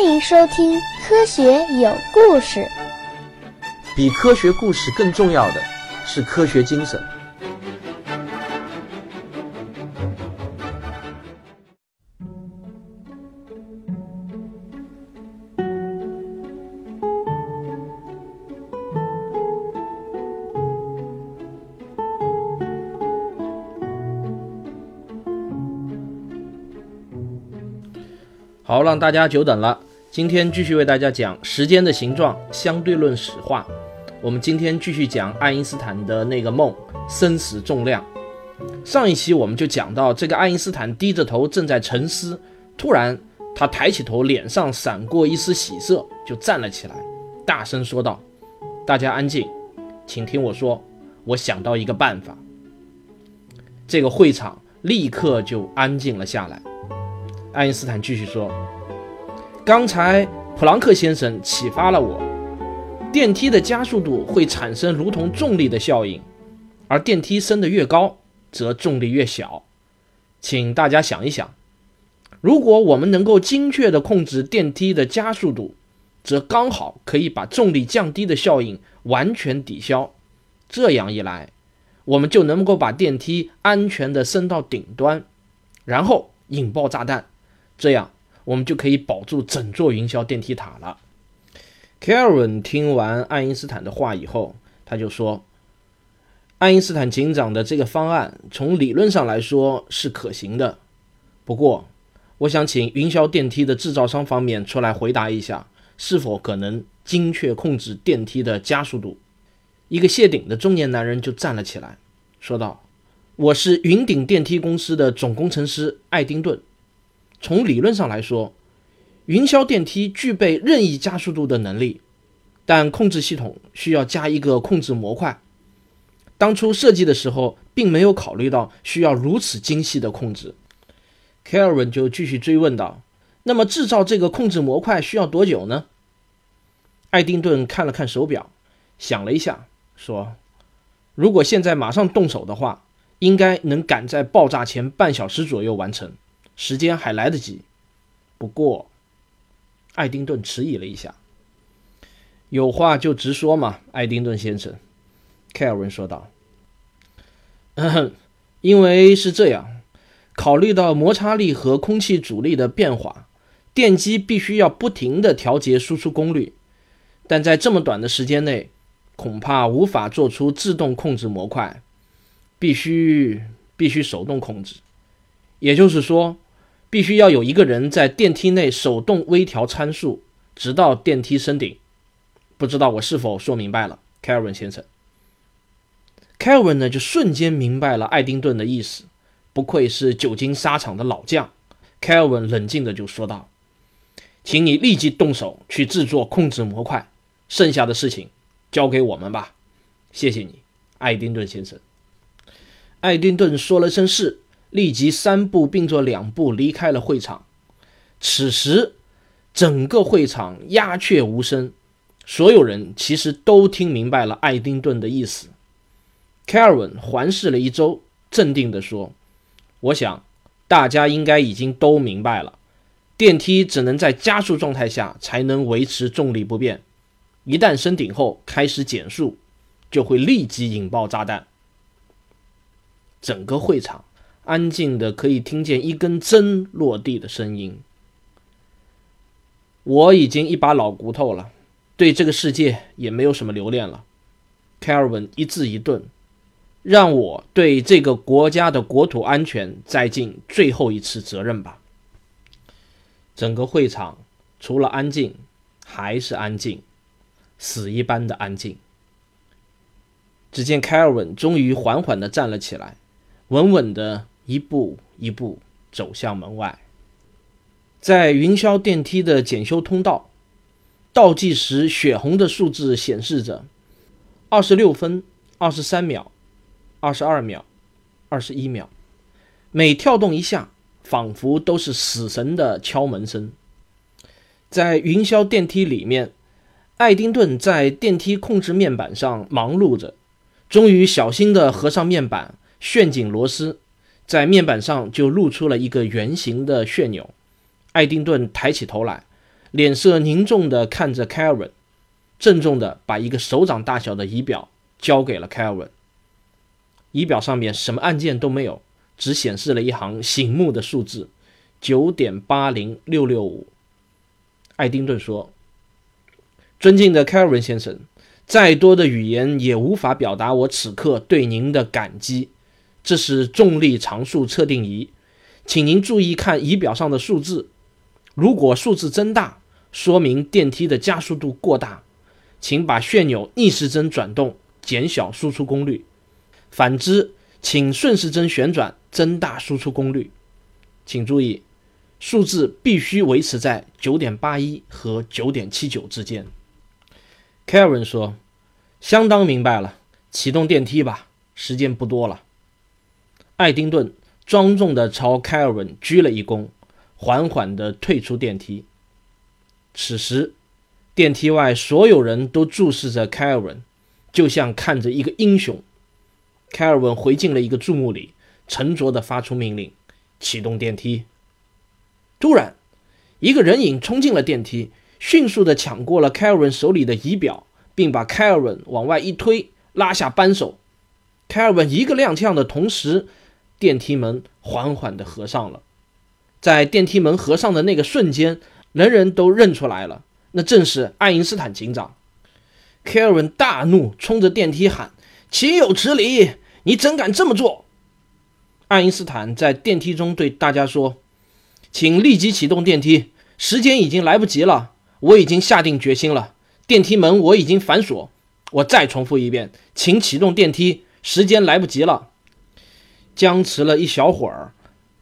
欢迎收听《科学有故事》。比科学故事更重要的是科学精神。好，让大家久等了。今天继续为大家讲时间的形状相对论史话。我们今天继续讲爱因斯坦的那个梦——生死重量。上一期我们就讲到，这个爱因斯坦低着头正在沉思，突然他抬起头，脸上闪过一丝喜色，就站了起来，大声说道：“大家安静，请听我说，我想到一个办法。”这个会场立刻就安静了下来。爱因斯坦继续说：“刚才普朗克先生启发了我，电梯的加速度会产生如同重力的效应，而电梯升得越高，则重力越小。请大家想一想，如果我们能够精确地控制电梯的加速度，则刚好可以把重力降低的效应完全抵消。这样一来，我们就能够把电梯安全地升到顶端，然后引爆炸弹。”这样，我们就可以保住整座云霄电梯塔了。凯尔文听完爱因斯坦的话以后，他就说：“爱因斯坦警长的这个方案从理论上来说是可行的，不过，我想请云霄电梯的制造商方面出来回答一下，是否可能精确控制电梯的加速度。”一个谢顶的中年男人就站了起来，说道：“我是云顶电梯公司的总工程师爱丁顿。”从理论上来说，云霄电梯具备任意加速度的能力，但控制系统需要加一个控制模块。当初设计的时候，并没有考虑到需要如此精细的控制。凯尔文就继续追问道：“那么制造这个控制模块需要多久呢？”爱丁顿看了看手表，想了一下，说：“如果现在马上动手的话，应该能赶在爆炸前半小时左右完成。”时间还来得及，不过，爱丁顿迟疑了一下。有话就直说嘛，爱丁顿先生，凯尔文说道。因为是这样，考虑到摩擦力和空气阻力的变化，电机必须要不停的调节输出功率，但在这么短的时间内，恐怕无法做出自动控制模块，必须必须手动控制，也就是说。必须要有一个人在电梯内手动微调参数，直到电梯升顶。不知道我是否说明白了，凯尔文先生。凯尔文呢，就瞬间明白了爱丁顿的意思。不愧是久经沙场的老将，凯尔文冷静的就说道：“请你立即动手去制作控制模块，剩下的事情交给我们吧。谢谢你，爱丁顿先生。”爱丁顿说了声是。立即三步并作两步离开了会场。此时，整个会场鸦雀无声，所有人其实都听明白了爱丁顿的意思。凯尔文环视了一周，镇定地说：“我想，大家应该已经都明白了，电梯只能在加速状态下才能维持重力不变，一旦升顶后开始减速，就会立即引爆炸弹。”整个会场。安静的可以听见一根针落地的声音。我已经一把老骨头了，对这个世界也没有什么留恋了。凯尔文一字一顿，让我对这个国家的国土安全再尽最后一次责任吧。整个会场除了安静，还是安静，死一般的安静。只见凯尔文终于缓缓地站了起来，稳稳地。一步一步走向门外，在云霄电梯的检修通道，倒计时血红的数字显示着：二十六分、二十三秒、二十二秒、二十一秒。每跳动一下，仿佛都是死神的敲门声。在云霄电梯里面，爱丁顿在电梯控制面板上忙碌着，终于小心地合上面板，旋紧螺丝。在面板上就露出了一个圆形的旋钮。爱丁顿抬起头来，脸色凝重地看着凯尔文，郑重地把一个手掌大小的仪表交给了凯尔文。仪表上面什么按键都没有，只显示了一行醒目的数字：九点八零六六五。爱丁顿说：“尊敬的凯尔文先生，再多的语言也无法表达我此刻对您的感激。这是重力常数测定仪，请您注意看仪表上的数字。如果数字增大，说明电梯的加速度过大，请把旋钮逆时针转动，减小输出功率。”反之，请顺时针旋转，增大输出功率。请注意，数字必须维持在九点八一和九点七九之间。凯文说：“相当明白了，启动电梯吧，时间不多了。”爱丁顿庄重地朝凯尔文鞠了一躬，缓缓地退出电梯。此时，电梯外所有人都注视着凯尔文，就像看着一个英雄。凯尔文回进了一个注目礼，沉着地发出命令：“启动电梯。”突然，一个人影冲进了电梯，迅速地抢过了凯尔文手里的仪表，并把凯尔文往外一推，拉下扳手。凯尔文一个踉跄的同时，电梯门缓缓地合上了。在电梯门合上的那个瞬间，人人都认出来了，那正是爱因斯坦警长。凯尔文大怒，冲着电梯喊。岂有此理！你怎敢这么做？爱因斯坦在电梯中对大家说：“请立即启动电梯，时间已经来不及了。我已经下定决心了，电梯门我已经反锁。我再重复一遍，请启动电梯，时间来不及了。”僵持了一小会儿，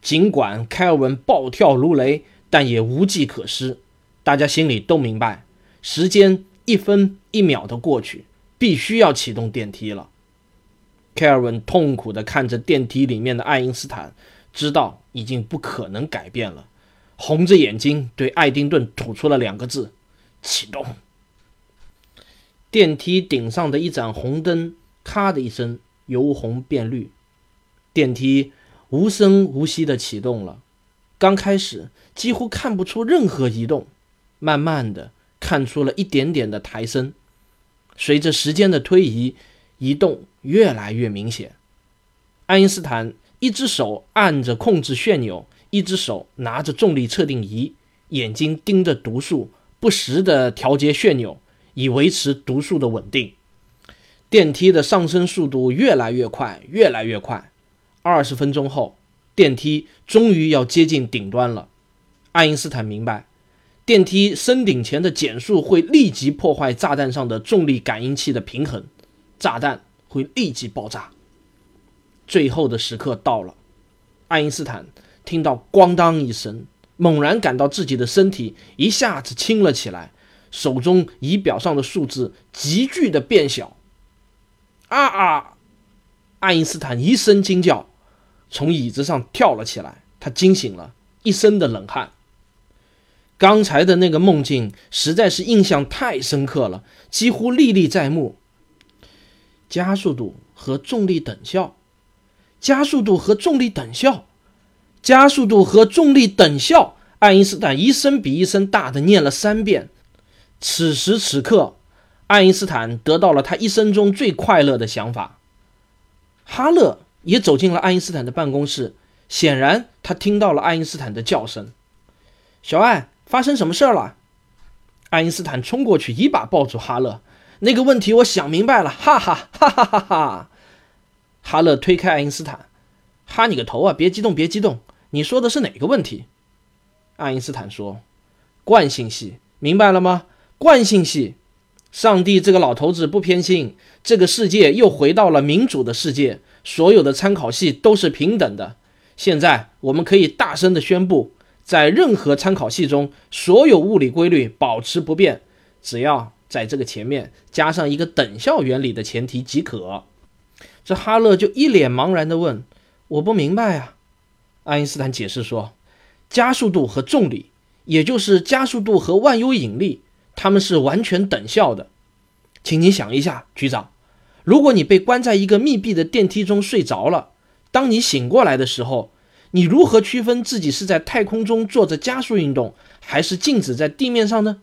尽管凯尔文暴跳如雷，但也无计可施。大家心里都明白，时间一分一秒的过去，必须要启动电梯了。凯尔文痛苦地看着电梯里面的爱因斯坦，知道已经不可能改变了，红着眼睛对爱丁顿吐出了两个字：“启动。”电梯顶上的一盏红灯咔的一声由红变绿，电梯无声无息地启动了。刚开始几乎看不出任何移动，慢慢的看出了一点点的抬升。随着时间的推移，移动。越来越明显。爱因斯坦一只手按着控制旋钮，一只手拿着重力测定仪，眼睛盯着读数，不时地调节旋钮，以维持读数的稳定。电梯的上升速度越来越快，越来越快。二十分钟后，电梯终于要接近顶端了。爱因斯坦明白，电梯升顶前的减速会立即破坏炸弹上的重力感应器的平衡，炸弹。会立即爆炸。最后的时刻到了，爱因斯坦听到“咣当”一声，猛然感到自己的身体一下子轻了起来，手中仪表上的数字急剧的变小。啊啊！爱因斯坦一声惊叫，从椅子上跳了起来，他惊醒了，一身的冷汗。刚才的那个梦境实在是印象太深刻了，几乎历历在目。加速度和重力等效，加速度和重力等效，加速度和重力等效。爱因斯坦一声比一声大的念了三遍。此时此刻，爱因斯坦得到了他一生中最快乐的想法。哈勒也走进了爱因斯坦的办公室，显然他听到了爱因斯坦的叫声：“小爱，发生什么事儿了？”爱因斯坦冲过去，一把抱住哈勒。那个问题我想明白了，哈哈哈哈哈哈！哈勒推开爱因斯坦，哈你个头啊！别激动，别激动，你说的是哪个问题？爱因斯坦说：“惯性系，明白了吗？惯性系，上帝这个老头子不偏心，这个世界又回到了民主的世界，所有的参考系都是平等的。现在我们可以大声的宣布，在任何参考系中，所有物理规律保持不变，只要……”在这个前面加上一个等效原理的前提即可。这哈勒就一脸茫然地问：“我不明白啊。”爱因斯坦解释说：“加速度和重力，也就是加速度和万有引力，它们是完全等效的。请你想一下，局长，如果你被关在一个密闭的电梯中睡着了，当你醒过来的时候，你如何区分自己是在太空中做着加速运动，还是静止在地面上呢？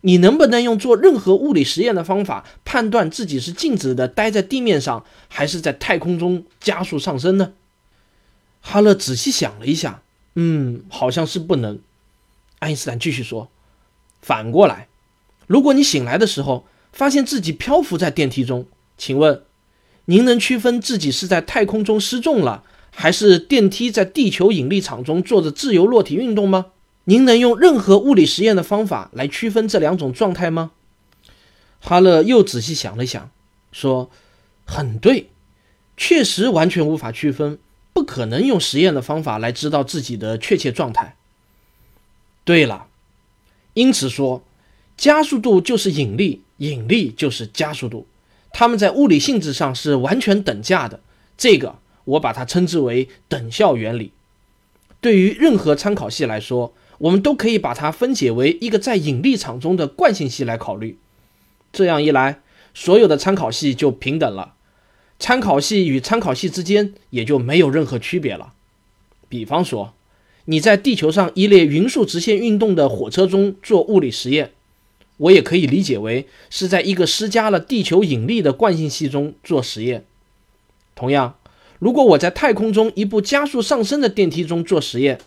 你能不能用做任何物理实验的方法判断自己是静止的待在地面上，还是在太空中加速上升呢？哈勒仔细想了一下，嗯，好像是不能。爱因斯坦继续说：“反过来，如果你醒来的时候发现自己漂浮在电梯中，请问，您能区分自己是在太空中失重了，还是电梯在地球引力场中做着自由落体运动吗？您能用任何物理实验的方法来区分这两种状态吗？”哈勒又仔细想了想，说：“很对，确实完全无法区分，不可能用实验的方法来知道自己的确切状态。”对了，因此说，加速度就是引力，引力就是加速度，它们在物理性质上是完全等价的。这个我把它称之为等效原理。对于任何参考系来说，我们都可以把它分解为一个在引力场中的惯性系来考虑。这样一来，所有的参考系就平等了，参考系与参考系之间也就没有任何区别了。比方说。你在地球上一列匀速直线运动的火车中做物理实验，我也可以理解为是在一个施加了地球引力的惯性系中做实验。同样，如果我在太空中一部加速上升的电梯中做实验，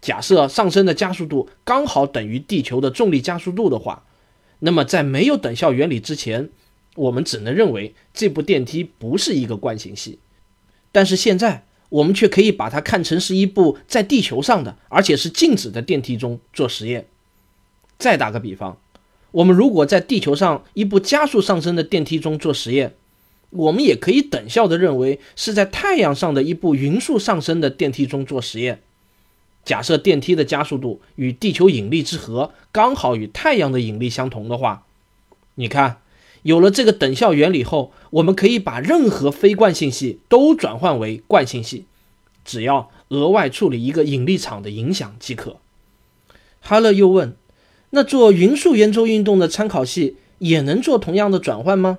假设上升的加速度刚好等于地球的重力加速度的话，那么在没有等效原理之前，我们只能认为这部电梯不是一个惯性系。但是现在。我们却可以把它看成是一部在地球上的，而且是静止的电梯中做实验。再打个比方，我们如果在地球上一部加速上升的电梯中做实验，我们也可以等效的认为是在太阳上的一部匀速上升的电梯中做实验。假设电梯的加速度与地球引力之和刚好与太阳的引力相同的话，你看。有了这个等效原理后，我们可以把任何非惯性系都转换为惯性系，只要额外处理一个引力场的影响即可。哈勒又问：“那做匀速圆周运动的参考系也能做同样的转换吗？”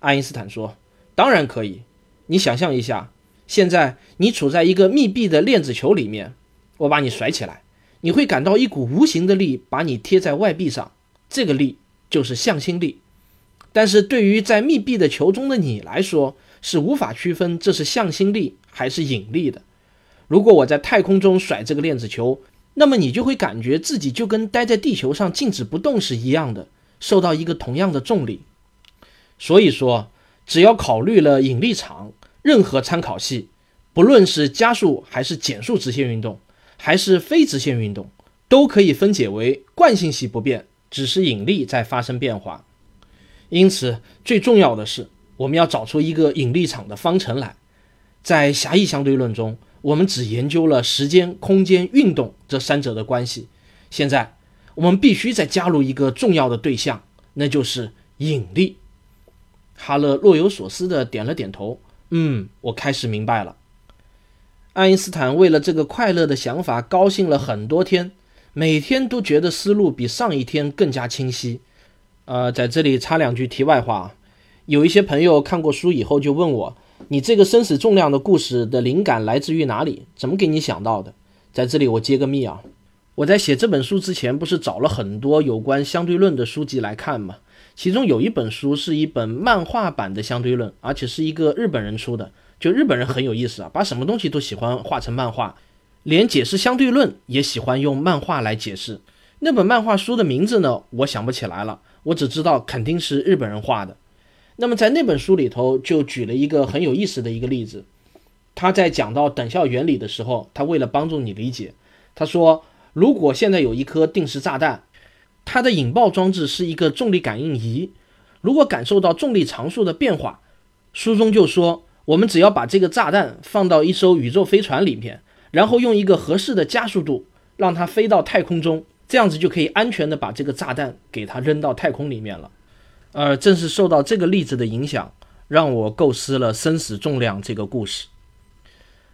爱因斯坦说：“当然可以。你想象一下，现在你处在一个密闭的链子球里面，我把你甩起来，你会感到一股无形的力把你贴在外壁上，这个力就是向心力。”但是对于在密闭的球中的你来说，是无法区分这是向心力还是引力的。如果我在太空中甩这个链子球，那么你就会感觉自己就跟待在地球上静止不动是一样的，受到一个同样的重力。所以说，只要考虑了引力场，任何参考系，不论是加速还是减速直线运动，还是非直线运动，都可以分解为惯性系不变，只是引力在发生变化。因此，最重要的是，我们要找出一个引力场的方程来。在狭义相对论中，我们只研究了时间、空间、运动这三者的关系。现在，我们必须再加入一个重要的对象，那就是引力。哈勒若有所思地点了点头：“嗯，我开始明白了。”爱因斯坦为了这个快乐的想法高兴了很多天，每天都觉得思路比上一天更加清晰。呃，在这里插两句题外话，有一些朋友看过书以后就问我，你这个生死重量的故事的灵感来自于哪里？怎么给你想到的？在这里我揭个秘啊，我在写这本书之前，不是找了很多有关相对论的书籍来看吗？其中有一本书是一本漫画版的相对论，而且是一个日本人出的。就日本人很有意思啊，把什么东西都喜欢画成漫画，连解释相对论也喜欢用漫画来解释。那本漫画书的名字呢，我想不起来了。我只知道肯定是日本人画的。那么在那本书里头就举了一个很有意思的一个例子。他在讲到等效原理的时候，他为了帮助你理解，他说：如果现在有一颗定时炸弹，它的引爆装置是一个重力感应仪，如果感受到重力常数的变化，书中就说，我们只要把这个炸弹放到一艘宇宙飞船里面，然后用一个合适的加速度让它飞到太空中。这样子就可以安全的把这个炸弹给它扔到太空里面了。呃，正是受到这个例子的影响，让我构思了生死重量这个故事。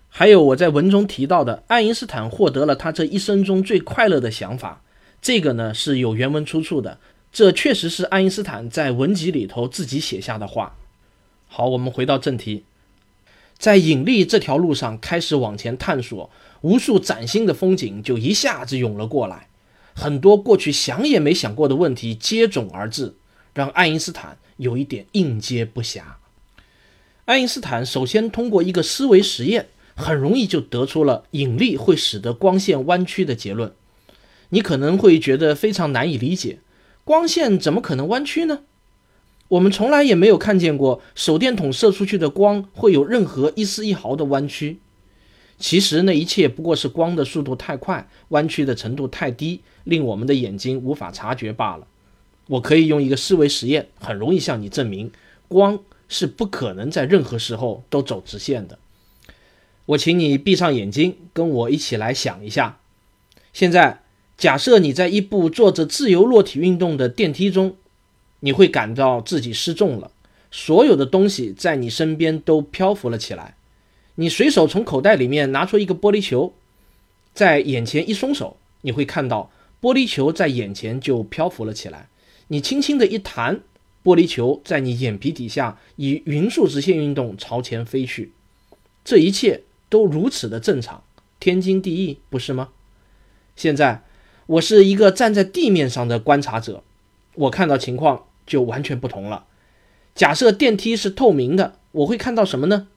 还有我在文中提到的，爱因斯坦获得了他这一生中最快乐的想法，这个呢是有原文出处的，这确实是爱因斯坦在文集里头自己写下的话。好，我们回到正题。在引力这条路上开始往前探索，无数崭新的风景就一下子涌了过来，很多过去想也没想过的问题接踵而至，让爱因斯坦有一点应接不暇。爱因斯坦首先通过一个思维实验，很容易就得出了引力会使得光线弯曲的结论。你可能会觉得非常难以理解，光线怎么可能弯曲呢？我们从来也没有看见过手电筒射出去的光会有任何一丝一毫的弯曲。其实那一切不过是光的速度太快，弯曲的程度太低，令我们的眼睛无法察觉罢了。我可以用一个思维实验，很容易向你证明，光是不可能在任何时候都走直线的。我请你闭上眼睛，跟我一起来想一下。现在，假设你在一部做着自由落体运动的电梯中。你会感到自己失重了，所有的东西在你身边都漂浮了起来。你随手从口袋里面拿出一个玻璃球，在眼前一松手，你会看到玻璃球在眼前就漂浮了起来。你轻轻的一弹，玻璃球在你眼皮底下以匀速直线运动朝前飞去。这一切都如此的正常，天经地义，不是吗？现在，我是一个站在地面上的观察者，我看到情况。就完全不同了。假设电梯是透明的，我会看到什么呢？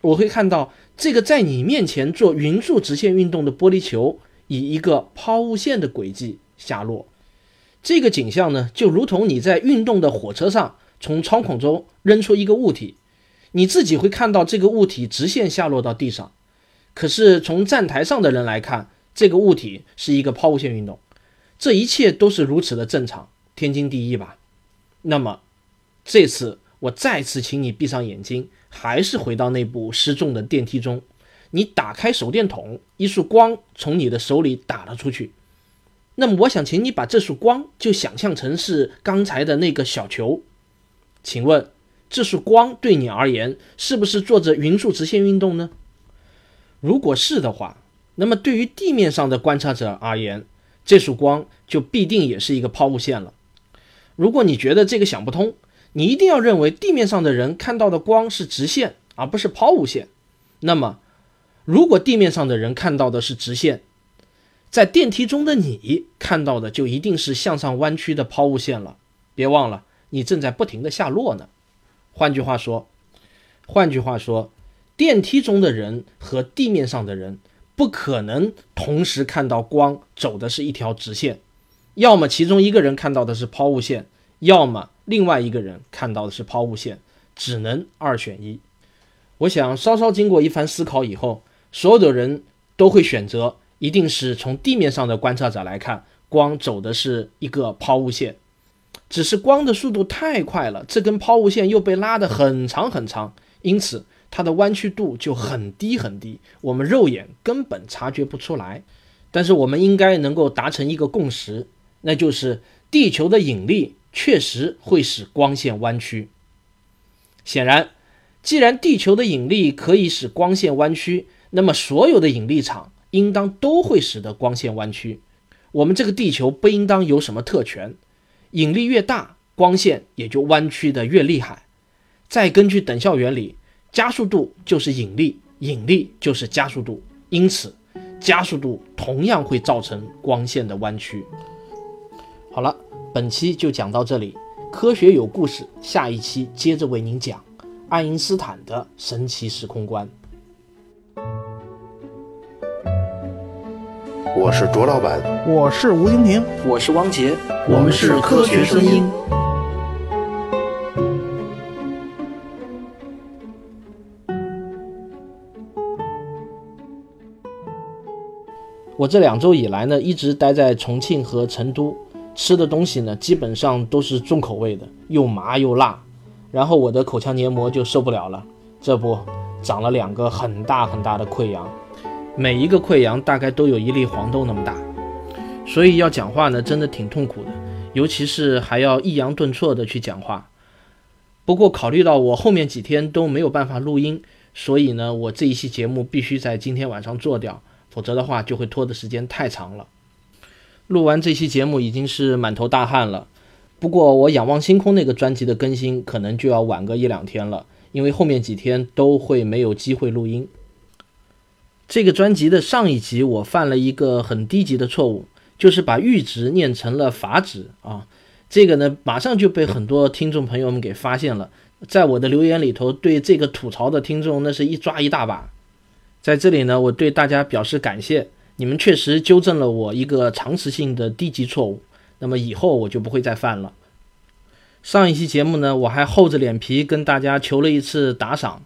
我会看到这个在你面前做匀速直线运动的玻璃球以一个抛物线的轨迹下落。这个景象呢，就如同你在运动的火车上从窗孔中扔出一个物体，你自己会看到这个物体直线下落到地上。可是从站台上的人来看，这个物体是一个抛物线运动。这一切都是如此的正常，天经地义吧？那么，这次我再次请你闭上眼睛，还是回到那部失重的电梯中。你打开手电筒，一束光从你的手里打了出去。那么，我想请你把这束光就想象成是刚才的那个小球。请问，这束光对你而言是不是做着匀速直线运动呢？如果是的话，那么对于地面上的观察者而言，这束光就必定也是一个抛物线了。如果你觉得这个想不通，你一定要认为地面上的人看到的光是直线，而不是抛物线。那么，如果地面上的人看到的是直线，在电梯中的你看到的就一定是向上弯曲的抛物线了。别忘了，你正在不停的下落呢。换句话说，换句话说，电梯中的人和地面上的人不可能同时看到光走的是一条直线。要么其中一个人看到的是抛物线，要么另外一个人看到的是抛物线，只能二选一。我想稍稍经过一番思考以后，所有的人都会选择，一定是从地面上的观察者来看，光走的是一个抛物线，只是光的速度太快了，这根抛物线又被拉得很长很长，因此它的弯曲度就很低很低，我们肉眼根本察觉不出来。但是我们应该能够达成一个共识。那就是地球的引力确实会使光线弯曲。显然，既然地球的引力可以使光线弯曲，那么所有的引力场应当都会使得光线弯曲。我们这个地球不应当有什么特权，引力越大，光线也就弯曲的越厉害。再根据等效原理，加速度就是引力，引力就是加速度，因此加速度同样会造成光线的弯曲。好了，本期就讲到这里。科学有故事，下一期接着为您讲爱因斯坦的神奇时空观。我是卓老板，我是吴婷婷，我是汪杰，我们是科学声音。我这两周以来呢，一直待在重庆和成都。吃的东西呢，基本上都是重口味的，又麻又辣，然后我的口腔黏膜就受不了了，这不长了两个很大很大的溃疡，每一个溃疡大概都有一粒黄豆那么大，所以要讲话呢，真的挺痛苦的，尤其是还要抑扬顿挫的去讲话。不过考虑到我后面几天都没有办法录音，所以呢，我这一期节目必须在今天晚上做掉，否则的话就会拖的时间太长了。录完这期节目已经是满头大汗了，不过我仰望星空那个专辑的更新可能就要晚个一两天了，因为后面几天都会没有机会录音。这个专辑的上一集我犯了一个很低级的错误，就是把阈值念成了法值啊，这个呢马上就被很多听众朋友们给发现了，在我的留言里头对这个吐槽的听众那是一抓一大把，在这里呢我对大家表示感谢，你们确实纠正了我一个常识性的低级错误，那么以后我就不会再犯了。上一期节目呢，我还厚着脸皮跟大家求了一次打赏。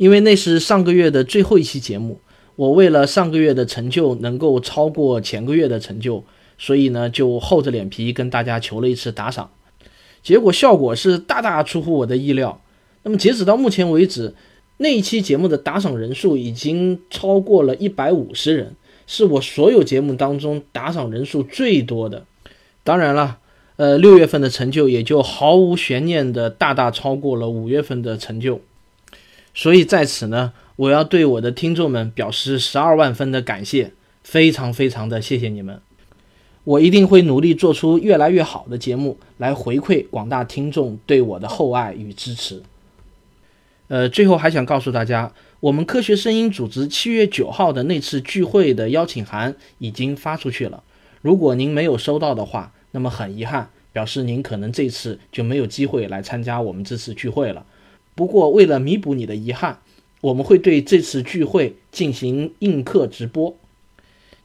因为那是上个月的最后一期节目，我为了上个月的成就能够超过前个月的成就，所以呢就厚着脸皮跟大家求了一次打赏，结果效果是大大出乎我的意料。那么截止到目前为止，那一期节目的打赏人数已经超过了一百五十人，是我所有节目当中打赏人数最多的。当然了，呃，六月份的成就也就毫无悬念的大大超过了五月份的成就。所以在此呢，我要对我的听众们表示十二万分的感谢，非常非常的谢谢你们。我一定会努力做出越来越好的节目，来回馈广大听众对我的厚爱与支持。呃，最后还想告诉大家，我们科学声音组织七月九号的那次聚会的邀请函已经发出去了。如果您没有收到的话，那么很遗憾，表示您可能这次就没有机会来参加我们这次聚会了。不过，为了弥补你的遗憾，我们会对这次聚会进行映客直播。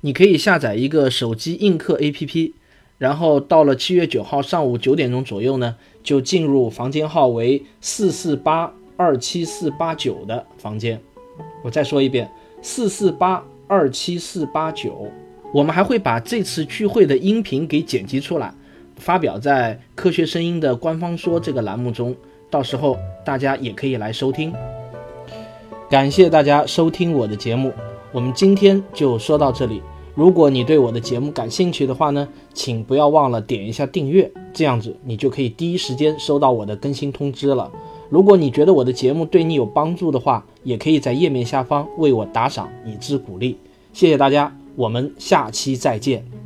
你可以下载一个手机映客 APP，然后到了七月九号上午九点钟左右呢，就进入房间号为四四八二七四八九的房间。我再说一遍，四四八二七四八九。我们还会把这次聚会的音频给剪辑出来，发表在科学声音的官方说这个栏目中。到时候大家也可以来收听。感谢大家收听我的节目，我们今天就说到这里。如果你对我的节目感兴趣的话呢，请不要忘了点一下订阅，这样子你就可以第一时间收到我的更新通知了。如果你觉得我的节目对你有帮助的话，也可以在页面下方为我打赏以资鼓励。谢谢大家，我们下期再见。